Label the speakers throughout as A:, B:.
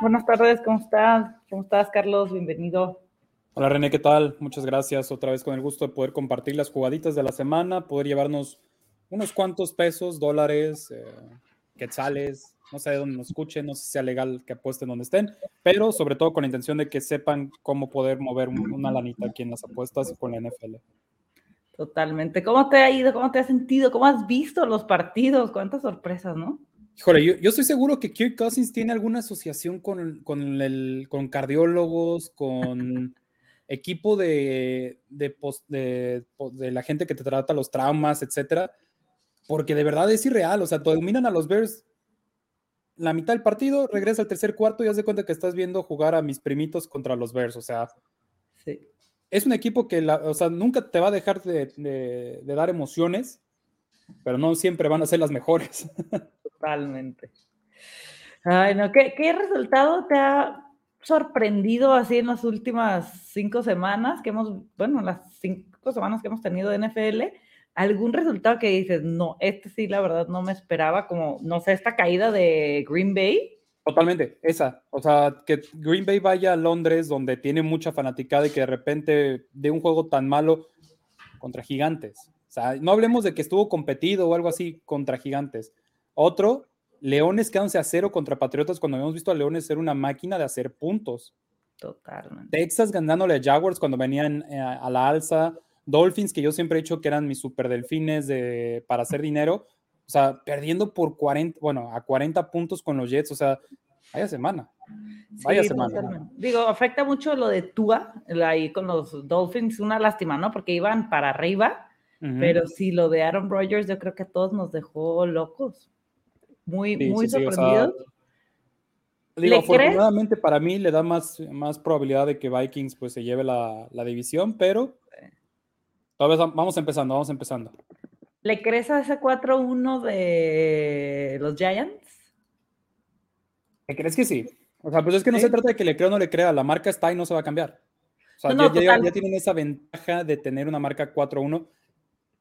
A: Buenas tardes, ¿cómo estás? ¿Cómo estás, Carlos? Bienvenido.
B: Hola René, ¿qué tal? Muchas gracias. Otra vez con el gusto de poder compartir las jugaditas de la semana, poder llevarnos unos cuantos pesos, dólares, eh, quetzales, no sé de dónde nos escuchen, no sé si sea legal que apuesten donde estén, pero sobre todo con la intención de que sepan cómo poder mover una lanita aquí en las apuestas y con la NFL.
A: Totalmente. ¿Cómo te ha ido? ¿Cómo te has sentido? ¿Cómo has visto los partidos? ¿Cuántas sorpresas, no?
B: Híjole, yo, estoy seguro que Kirk Cousins tiene alguna asociación con, con, el, con cardiólogos, con equipo de, de, de, la gente que te trata los traumas, etcétera, porque de verdad es irreal. O sea, dominan a los Bears la mitad del partido, regresa al tercer cuarto y haz de cuenta que estás viendo jugar a mis primitos contra los Bears. O sea, es un equipo que o sea, nunca te va a dejar de, de dar emociones, pero no siempre van a ser las mejores.
A: Totalmente. Ay, no, ¿qué, ¿qué, resultado te ha sorprendido así en las últimas cinco semanas que hemos, bueno, las cinco semanas que hemos tenido de NFL? ¿Algún resultado que dices, no, este sí, la verdad, no me esperaba, como, no sé, esta caída de Green Bay?
B: Totalmente, esa. O sea, que Green Bay vaya a Londres, donde tiene mucha fanaticada y que de repente de un juego tan malo contra gigantes. O sea, no hablemos de que estuvo competido o algo así contra gigantes. Otro, Leones quedándose a cero contra Patriotas cuando habíamos visto a Leones ser una máquina de hacer puntos.
A: Totalmente.
B: Texas ganándole a Jaguars cuando venían eh, a la alza. Dolphins, que yo siempre he dicho que eran mis super delfines de, para hacer dinero. O sea, perdiendo por 40, bueno, a 40 puntos con los Jets. O sea, vaya semana. Vaya semana.
A: Digo, afecta mucho lo de Tua ahí con los Dolphins. Una lástima, ¿no? Porque iban para arriba. Pero sí, lo de Aaron Rodgers, yo creo que a todos nos dejó locos muy, muy sorprendido.
B: digo, afortunadamente para mí le da más, más probabilidad de que Vikings pues se lleve la, la división, pero todavía vamos empezando, vamos empezando.
A: ¿Le crees a ese 4-1 de los Giants?
B: ¿Le crees que sí? O sea, pues es que no se trata de que le crea o no le crea, la marca está y no se va a cambiar. O sea, ya, ya, tienen esa ventaja de tener una marca 4-1.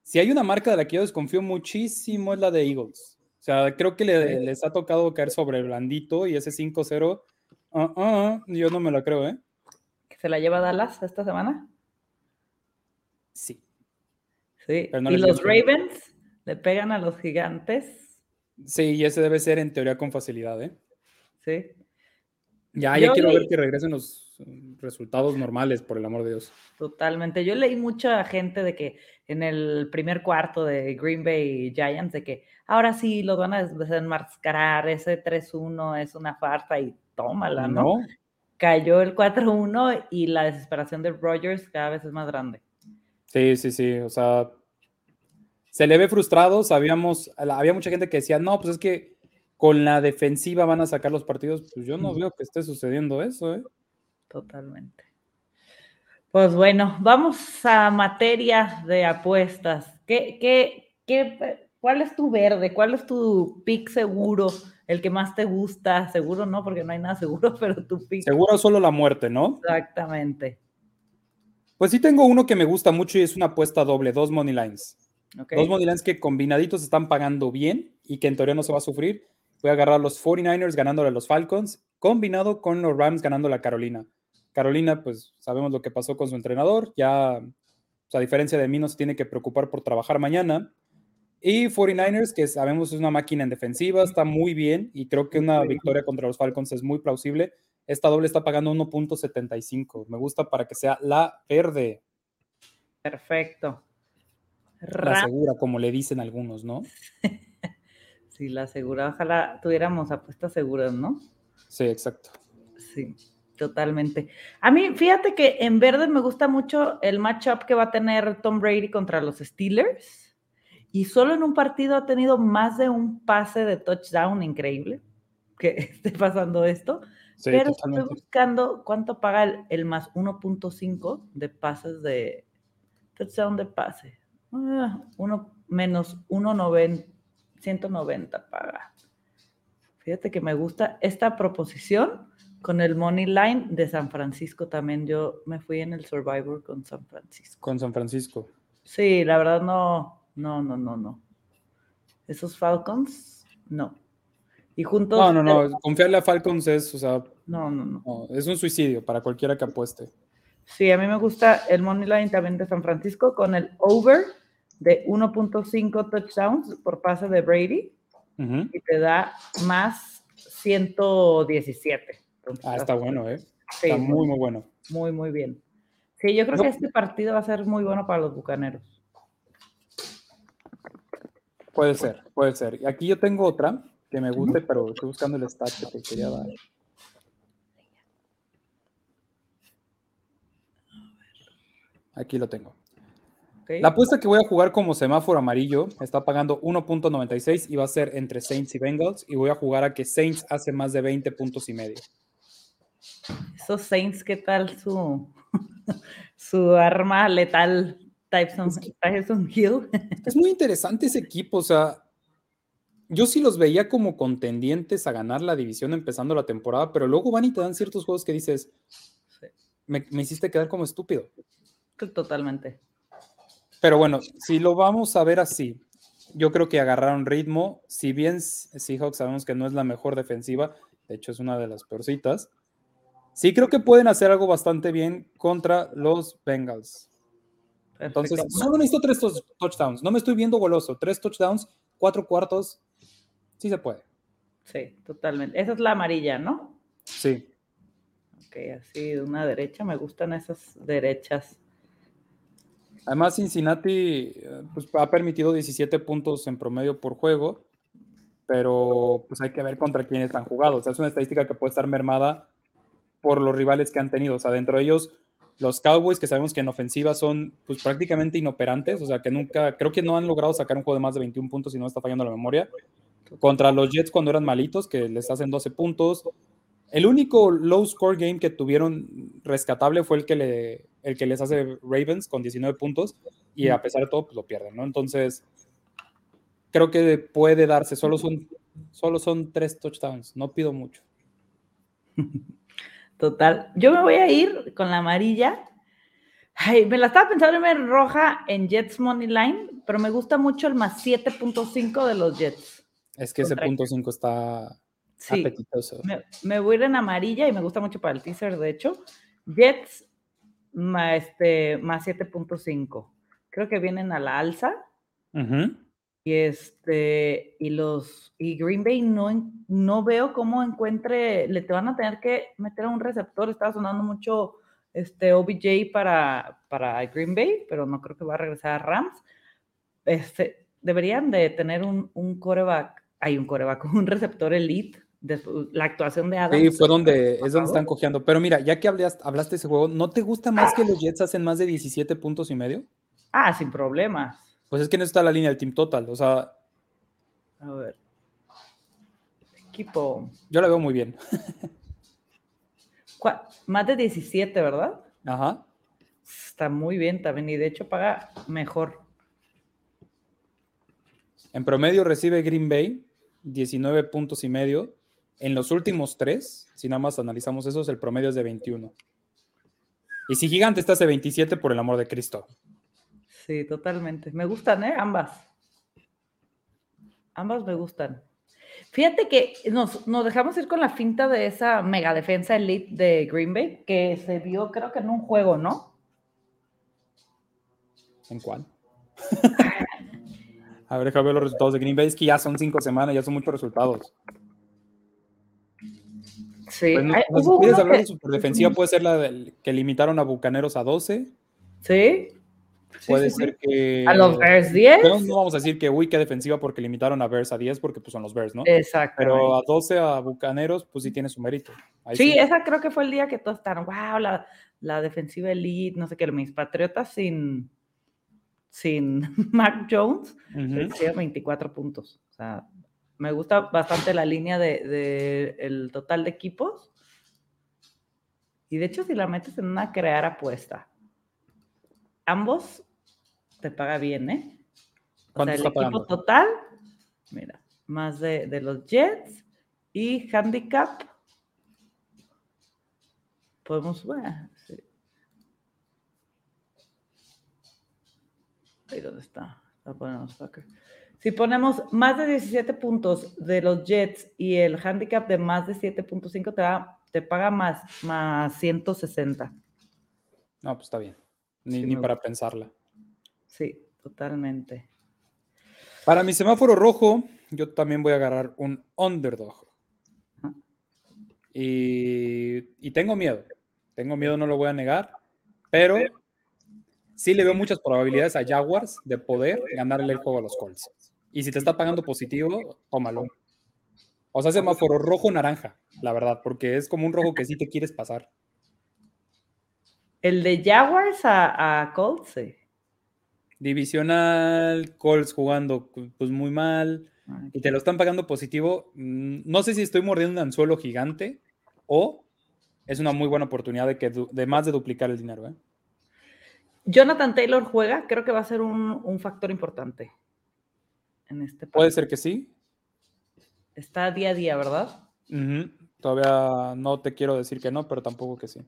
B: Si hay una marca de la que yo desconfío muchísimo es la de Eagles. Sea, creo que les ha tocado caer sobre blandito y ese 5-0, ah, ah, yo no me lo creo, ¿eh?
A: ¿Que se la lleva Dallas esta semana?
B: Sí.
A: Sí. ¿Y los Ravens le pegan a los gigantes?
B: Sí, y ese debe ser en teoría con facilidad, ¿eh?
A: Sí.
B: Ya, ya quiero ver que regresen los resultados normales, por el amor de Dios.
A: Totalmente. Yo leí mucha gente de que en el primer cuarto de Green Bay Giants, de que ahora sí lo van a desenmascarar, ese 3-1 es una farsa y tómala, ¿no? Cayó el 4-1 y la desesperación de Rogers cada vez es más grande.
B: Sí, sí, sí, o sea, se le ve frustrado, sabíamos, había mucha gente que decía, no, pues es que con la defensiva van a sacar los partidos, pues yo no veo que esté sucediendo eso, ¿eh?
A: Totalmente. Pues bueno, vamos a materia de apuestas. ¿Qué, qué, qué, ¿Cuál es tu verde? ¿Cuál es tu pick seguro? El que más te gusta, seguro no, porque no hay nada seguro, pero tu pick.
B: Seguro solo la muerte, ¿no?
A: Exactamente.
B: Pues sí tengo uno que me gusta mucho y es una apuesta doble, dos money lines. Dos money lines que combinaditos están pagando bien y que en teoría no se va a sufrir. Voy a agarrar los 49ers ganándole a los Falcons, combinado con los Rams ganando a Carolina. Carolina, pues sabemos lo que pasó con su entrenador, ya, a diferencia de mí, no se tiene que preocupar por trabajar mañana. Y 49ers, que sabemos es una máquina en defensiva, está muy bien y creo que una victoria contra los Falcons es muy plausible. Esta doble está pagando 1.75. Me gusta para que sea la verde.
A: Perfecto.
B: La segura, como le dicen algunos, ¿no?
A: Sí, la segura. Ojalá tuviéramos apuestas seguras, ¿no?
B: Sí, exacto.
A: Sí, totalmente. A mí, fíjate que en verde me gusta mucho el matchup que va a tener Tom Brady contra los Steelers. Y solo en un partido ha tenido más de un pase de touchdown increíble que esté pasando esto. Sí, pero estoy buscando cuánto paga el, más 1.5 de pases de touchdown de pase. Ah, uno menos 1.90 190 paga. Fíjate que me gusta esta proposición con el Money Line de San Francisco también. Yo me fui en el Survivor con San Francisco.
B: Con San Francisco.
A: Sí, la verdad no, no, no, no, no. Esos Falcons, no. Y juntos.
B: No, no, no. Confiarle a Falcons es, o sea.
A: No, no, no.
B: Es un suicidio para cualquiera que apueste.
A: Sí, a mí me gusta el money line también de San Francisco con el over de 1.5 touchdowns por pase de Brady y te da más 117.
B: Ah, está bueno, ¿eh? está muy, muy bueno.
A: Muy, muy bien. Sí, yo creo que este partido va a ser muy bueno para los bucaneros.
B: Puede ser, puede ser. Y aquí yo tengo otra que me guste, pero estoy buscando el stat que te quería dar. Aquí lo tengo. La apuesta que voy a jugar como semáforo amarillo está pagando 1.96 y va a ser entre Saints y Bengals y voy a jugar a que Saints hace más de 20 puntos y medio.
A: Esos Saints, ¿qué tal su, su arma letal Tyson, Hill?
B: Es muy interesante ese equipo, o sea, yo sí los veía como contendientes a ganar la división empezando la temporada, pero luego van y te dan ciertos juegos que dices, me, me hiciste quedar como estúpido.
A: Totalmente.
B: Pero bueno, si lo vamos a ver así, yo creo que agarraron ritmo. Si bien Seahawks sabemos que no es la mejor defensiva, de hecho es una de las peorcitas, sí creo que pueden hacer algo bastante bien contra los Bengals. Entonces, solo necesito tres touchdowns. No me estoy viendo goloso. Tres touchdowns, cuatro cuartos. Sí se puede.
A: Sí, totalmente. Esa es la amarilla, ¿no?
B: Sí.
A: Ok, así de una derecha. Me gustan esas derechas.
B: Además, Cincinnati eh, pues, ha permitido 17 puntos en promedio por juego, pero pues hay que ver contra quiénes han jugado. O sea, es una estadística que puede estar mermada por los rivales que han tenido. O sea, dentro de ellos, los Cowboys, que sabemos que en ofensiva son pues, prácticamente inoperantes, o sea, que nunca, creo que no han logrado sacar un juego de más de 21 puntos y no está fallando la memoria. Contra los Jets cuando eran malitos, que les hacen 12 puntos. El único low score game que tuvieron rescatable fue el que, le, el que les hace Ravens con 19 puntos y a pesar de todo, pues lo pierden, ¿no? Entonces, creo que puede darse. Solo son, solo son tres touchdowns, no pido mucho.
A: Total. Yo me voy a ir con la amarilla. Ay, me la estaba pensando en ver roja en Jets Money Line, pero me gusta mucho el más 7.5 de los Jets.
B: Es que ese punto 5 está Sí,
A: me, voy a ir en amarilla y me gusta mucho para el teaser, de hecho. Jets más, este, más 7.5. Creo que vienen a la alza. Y este, y los, y Green Bay no, no veo cómo encuentre, le te van a tener que meter a un receptor. Estaba sonando mucho este OBJ para, para Green Bay, pero no creo que va a regresar a Rams. Este, deberían de tener un, un coreback, hay un coreback, un receptor elite la actuación de Adam.
B: Sí, fue donde es donde están cojeando. Pero mira, ya que hablaste, hablaste de ese juego, ¿no te gusta más que los Jets hacen más de 17 puntos y medio?
A: Ah, sin problemas.
B: Pues es que no está la línea del team total. O sea.
A: A ver. Equipo.
B: Yo la veo muy bien.
A: Más de 17, ¿verdad?
B: Ajá.
A: Está muy bien también y de hecho paga mejor.
B: En promedio recibe Green Bay 19 puntos y medio en los últimos tres, si nada más analizamos esos, el promedio es de 21. Y si Gigante está de 27, por el amor de Cristo.
A: Sí, totalmente. Me gustan, ¿eh? Ambas. Ambas me gustan. Fíjate que nos, dejamos ir con la finta de esa mega defensa elite de Green Bay, que se vio creo que en un juego, ¿no?
B: ¿En cuál? A ver, déjame ver los resultados de Green Bay, es que ya son cinco semanas, ya son muchos resultados.
A: Sí.
B: Pues, si quieres hablar de su defensiva, puede ser la del, que limitaron a Bucaneros a 12.
A: Sí.
B: Puede ser que.
A: A los Bears 10.
B: no vamos a decir que, uy, qué defensiva porque limitaron a Bears a 10 porque pues, son los Bears, ¿no?
A: Exacto.
B: Pero a 12 a Bucaneros, pues sí tiene su mérito.
A: sí, esa creo que fue el día que todos estaban, wow, la, la defensiva elite, no sé qué, mis patriotas sin, sin Mac Jones, uh 24 puntos. O sea, me gusta bastante la línea de, el total de equipos. Y de hecho, si la metes en una crear apuesta, ambos te paga bien, ¿eh? O sea, el equipo total, mira, más de, los Jets y handicap. Podemos, bueno, Ahí dónde está. Si ponemos más de 17 puntos de los Jets y el handicap de más de 7.5 te, te paga más, más 160.
B: No, pues está bien. Ni, ni para pensarla.
A: Sí, totalmente.
B: Para mi semáforo rojo, yo también voy a agarrar un underdog. Y, tengo miedo. Tengo miedo, no lo voy a negar. Pero sí le veo muchas probabilidades a Jaguars de poder ganarle el juego a los Colts. Y si te está pagando positivo, tómalo. O sea, semáforo rojo-naranja, la verdad, porque es como un rojo que sí te quieres pasar.
A: El de Jaguars a, Colts,
B: Divisional, Colts jugando pues muy mal y te lo están pagando positivo. Mm, no sé si estoy mordiendo un anzuelo gigante o es una muy buena oportunidad de, que, de más de duplicar el dinero. ¿eh?
A: Jonathan Taylor juega, creo que va a ser un, factor importante en este
B: Puede ser que sí.
A: Está día a día, ¿verdad?
B: Todavía no te quiero decir que no, pero tampoco que sí.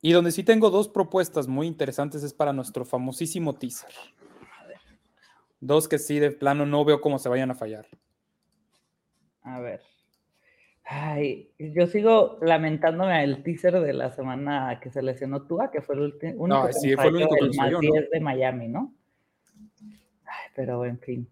B: Y donde sí tengo dos propuestas muy interesantes es para nuestro famosísimo teaser. Dos que sí, de plano, no veo cómo se vayan a fallar.
A: A ver. Ay, yo sigo lamentándome el teaser de la semana que se lesionó Tua, que fue el último.
B: No, sí, fue el único que
A: más 10 de Miami, ¿no? Ay, pero en fin.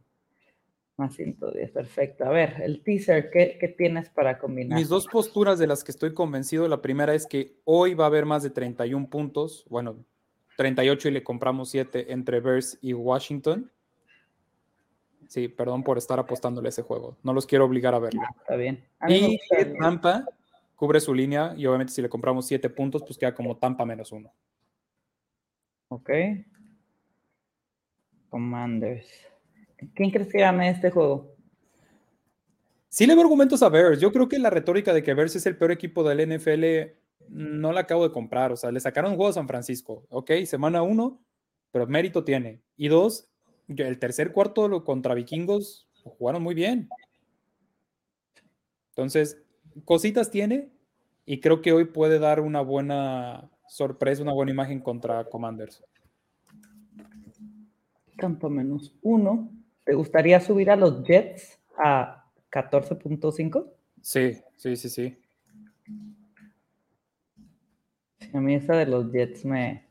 A: Más 110, perfecto. A ver, el teaser, ¿qué, ¿qué, tienes para combinar?
B: Mis dos posturas de las que estoy convencido, la primera es que hoy va a haber más de 31 puntos, bueno, 38 y le compramos 7 entre Bears y Washington. Sí, perdón por estar apostándole ese juego. No los quiero obligar a verlo.
A: Está bien.
B: y Tampa cubre su línea y obviamente si le compramos 7 puntos, pues queda como Tampa menos uno.
A: Ok. Commanders. ¿Quién crees que gane este juego?
B: Sí le veo argumentos a Bears. Yo creo que la retórica de que Bears es el peor equipo del NFL no la acabo de comprar. O sea, le sacaron un juego a San Francisco. Ok, semana uno, pero mérito tiene. Y dos, el tercer cuarto contra vikingos jugaron muy bien. Entonces, cositas tiene y creo que hoy puede dar una buena sorpresa, una buena imagen contra Commanders.
A: Campo menos uno. ¿Te gustaría subir a los Jets a 14.5?
B: Sí, sí, sí, sí.
A: A mí esa de los Jets me...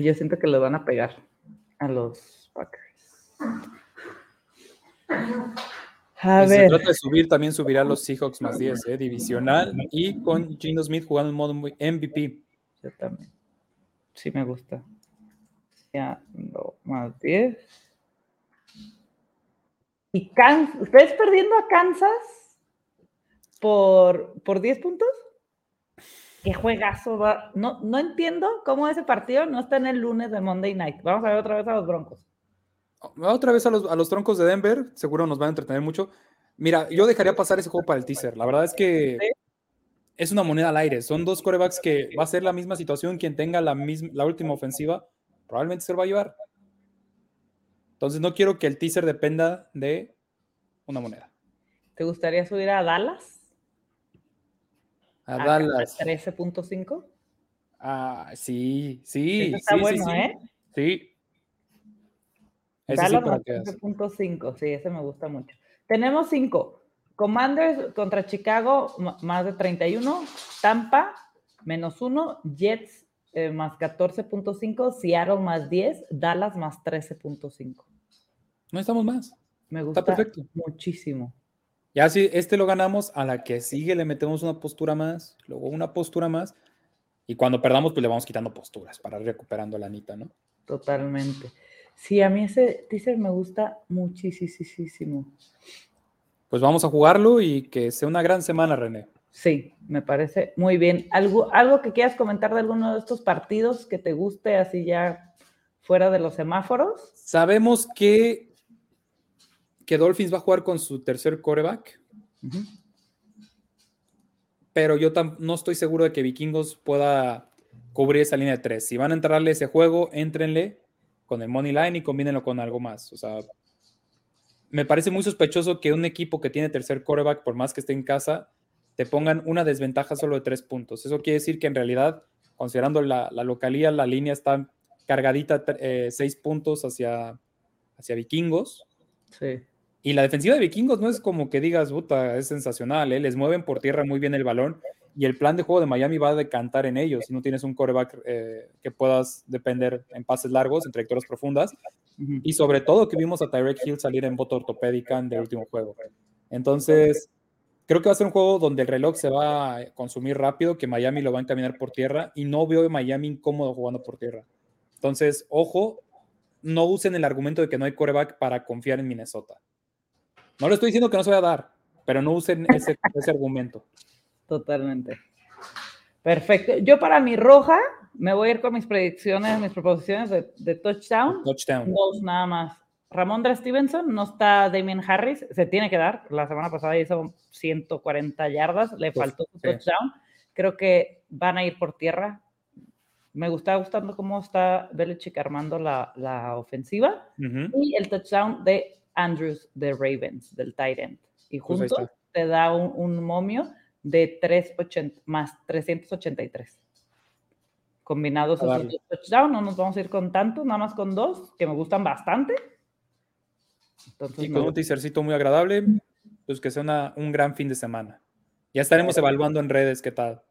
A: yo siento que le van a pegar a los
B: a si se trata de subir, también subirá los Seahawks más 10, ¿eh? divisional y con Gino Smith jugando en modo MVP.
A: Yo también. Sí, me gusta. Ya, más 10. ¿Y Kansas? ¿Ustedes perdiendo a Kansas por, por 10 puntos? qué juegazo va. No, no entiendo cómo ese partido no está en el lunes de Monday Night. Vamos a ver otra vez a los Broncos.
B: Otra vez a los, troncos de Denver, seguro nos van a entretener mucho. Mira, yo dejaría pasar ese juego para el teaser. La verdad es que es una moneda al aire. Son dos corebacks que va a ser la misma situación. Quien tenga la, misma, la última ofensiva probablemente se lo va a llevar. Entonces no quiero que el teaser dependa de una moneda.
A: ¿Te gustaría subir a Dallas?
B: A, Dallas.
A: 13.5.
B: Ah, sí, sí.
A: está
B: sí,
A: bueno,
B: sí,
A: ¿eh?
B: Sí,
A: ese sí, sí, ese me gusta mucho. Tenemos cinco. Commanders contra Chicago, más de 31. Tampa, menos uno. Jets, eh, más 14.5. Seattle, más 10. Dallas, más 13.5.
B: No estamos más.
A: Me gusta perfecto. muchísimo.
B: Ya si este lo ganamos, a la que sigue le metemos una postura más, luego una postura más, y cuando perdamos, pues le vamos quitando posturas para ir recuperando la anita, ¿no?
A: Totalmente. Sí, a mí ese teaser me gusta muchísimo.
B: Pues vamos a jugarlo y que sea una gran semana, René.
A: Sí, me parece muy bien. ¿Algo, algo que quieras comentar de alguno de estos partidos que te guste así ya fuera de los semáforos?
B: Sabemos que, que Dolphins va a jugar con su tercer coreback. Pero yo no estoy seguro de que Vikingos pueda cubrir esa línea de tres. Si van a entrarle ese juego, éntrenle con el money line y combínenlo con algo más. O sea, me parece muy sospechoso que un equipo que tiene tercer coreback, por más que esté en casa, te pongan una desventaja solo de tres puntos. Eso quiere decir que en realidad, considerando la, la localía, la línea está cargadita eh, seis puntos hacia, hacia vikingos.
A: Sí.
B: Y la defensiva de vikingos no es como que digas, puta, es sensacional, ¿eh? les mueven por tierra muy bien el balón y el plan de juego de Miami va a decantar en ellos. Si no tienes un coreback eh, que puedas depender en pases largos, en trayectorias profundas, y sobre todo que vimos a Tyrek Hill salir en bota ortopédica en el último juego. Entonces, creo que va a ser un juego donde el reloj se va a consumir rápido, que Miami lo va a encaminar por tierra y no veo a Miami incómodo jugando por tierra. Entonces, ojo, no usen el argumento de que no hay coreback para confiar en Minnesota. No le estoy diciendo que no se vaya a dar, pero no usen ese, ese argumento.
A: Totalmente. Perfecto. Yo para mi roja me voy a ir con mis predicciones, mis proposiciones de, touchdown.
B: Touchdown.
A: Dos nada más. Ramondre Stevenson, no está Damien Harris, se tiene que dar. La semana pasada hizo 140 yardas, le faltó su touchdown. Creo que van a ir por tierra. Me gusta gustando cómo está Belichick armando la, la ofensiva. Y el touchdown de Andrews de Ravens, del tight end. Y pues juntos te da un, un momio de 380, más 383. Combinados esos dos touchdowns, no nos vamos a ir con tanto, nada más con dos, que me gustan bastante.
B: Y con un teasercito muy agradable, pues que sea un gran fin de semana. Ya estaremos evaluando en redes qué tal.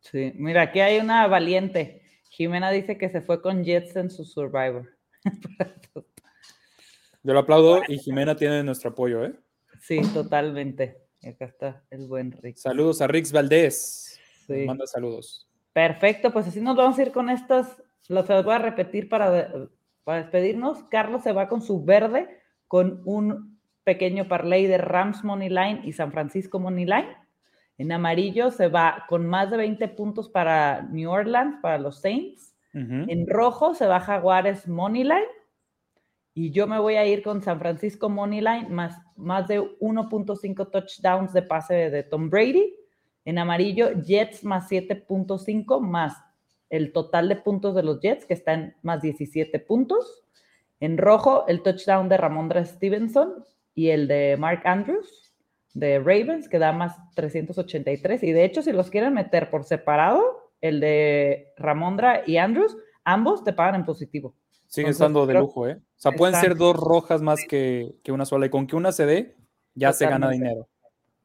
A: Sí, mira, aquí hay una valiente. Jimena dice que se fue con Jets en su Survivor.
B: Yo lo aplaudo y Jimena tiene nuestro apoyo, ¿eh?
A: Sí, totalmente. acá está el buen Rick.
B: Saludos a Rix Valdés. Sí. Manda saludos.
A: Perfecto, pues así nos vamos a ir con estas. Los voy a repetir para, para despedirnos. Carlos se va con su verde, con un pequeño parlay de Rams Money Line y San Francisco Money Line. En amarillo se va con más de 20 puntos para New Orleans, para los Saints. En rojo se va Jaguares Money Line y yo me voy a ir con San Francisco Moneyline más, más de 1.5 touchdowns de pase de Tom Brady. En amarillo, Jets más 7.5 más el total de puntos de los Jets, que está en más 17 puntos. En rojo, el touchdown de Ramondra Stevenson y el de Mark Andrews de Ravens, que da más 383. Y de hecho, si los quieren meter por separado, el de Ramondra y Andrews, ambos te pagan en positivo.
B: Sigue estando de lujo, ¿eh? O sea, pueden ser dos rojas más que, una sola. Y con que una se dé, ya se gana dinero.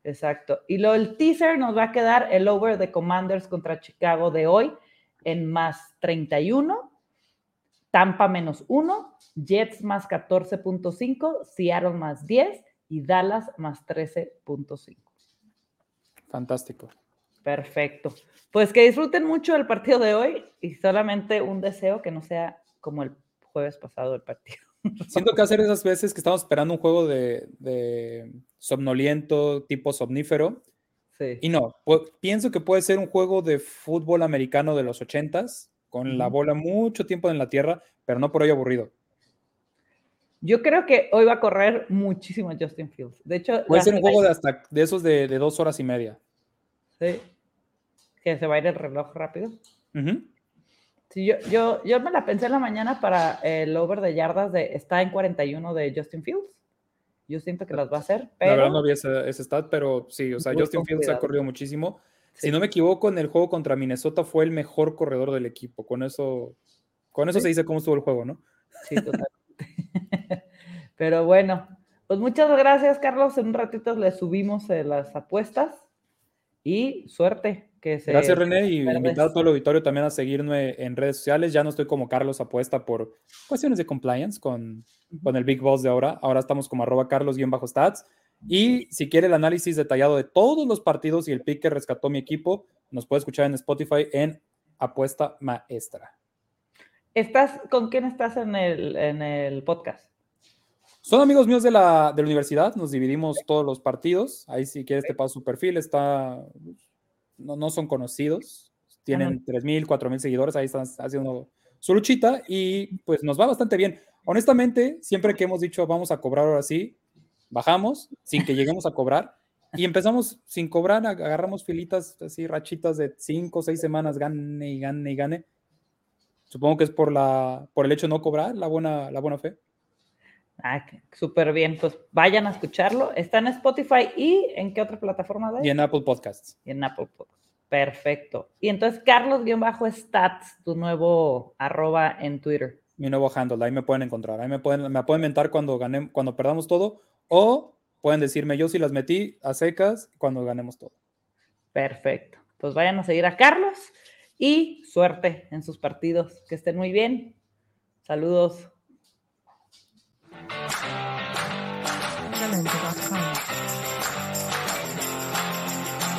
A: Exacto. Y lo el teaser nos va a quedar el over de Commanders contra Chicago de hoy en más 31, Tampa menos 1, Jets más 14.5, Seattle más 10 y Dallas más 13.5.
B: Fantástico.
A: Perfecto. Pues que disfruten mucho el partido de hoy y solamente un deseo que no sea como el jueves pasado el partido.
B: Siento que hacer esas veces que estamos esperando un juego de, somnoliento, tipo somnífero. Sí. Y no, pienso que puede ser un juego de fútbol americano de los ochentas, con la bola mucho tiempo en la tierra, pero no por ello aburrido.
A: Yo creo que hoy va a correr muchísimo Justin Fields. De hecho,
B: puede ser un juego de hasta de esos de, dos horas y media.
A: Sí. Que se va a ir el reloj rápido. Sí, yo, yo, yo me la pensé en la mañana para el over de yardas de está en 41 de Justin Fields. Yo siento que las va a hacer, pero...
B: La verdad no había ese, ese stat, pero sí, o sea, Justin Fields ha corrido muchísimo. Si no me equivoco, en el juego contra Minnesota fue el mejor corredor del equipo. Con eso, con eso se dice cómo estuvo el juego, ¿no?
A: Sí, totalmente. pero bueno, pues muchas gracias, Carlos. En un ratito le subimos eh, las apuestas y suerte.
B: Gracias, René, y invitar a todo el auditorio también a seguirme en redes sociales. Ya no estoy como Carlos Apuesta por cuestiones de compliance con, con el Big Boss de ahora. Ahora estamos como arroba carlos-stats. Y si quiere el análisis detallado de todos los partidos y el pick que rescató mi equipo, nos puede escuchar en Spotify en Apuesta Maestra.
A: ¿Estás, ¿Con quién estás en el, en el podcast?
B: Son amigos míos de la, de la universidad, nos dividimos todos los partidos. Ahí si quieres te paso su perfil, está no, son conocidos, tienen 3.000, 4.000 seguidores, ahí están haciendo su luchita y pues nos va bastante bien. Honestamente, siempre que hemos dicho vamos a cobrar ahora sí, bajamos sin que lleguemos a cobrar y empezamos sin cobrar, agarramos filitas así, rachitas de 5 o 6 semanas, gane y gane y gane. Supongo que es por, la, por el hecho de no cobrar, la buena, la buena fe.
A: Ah, súper bien. Pues vayan a escucharlo. Está en Spotify y en qué otra plataforma
B: de? Y en Apple Podcasts.
A: Y en Apple Podcasts. Perfecto. Y entonces, Carlos-Stats, tu nuevo arroba en Twitter.
B: Mi nuevo handle, ahí me pueden encontrar. Ahí me pueden, me pueden mentar cuando, gané, cuando perdamos todo o pueden decirme yo si las metí a secas cuando ganemos todo.
A: Perfecto. Pues vayan a seguir a Carlos y suerte en sus partidos. Que estén muy bien. Saludos. Challenge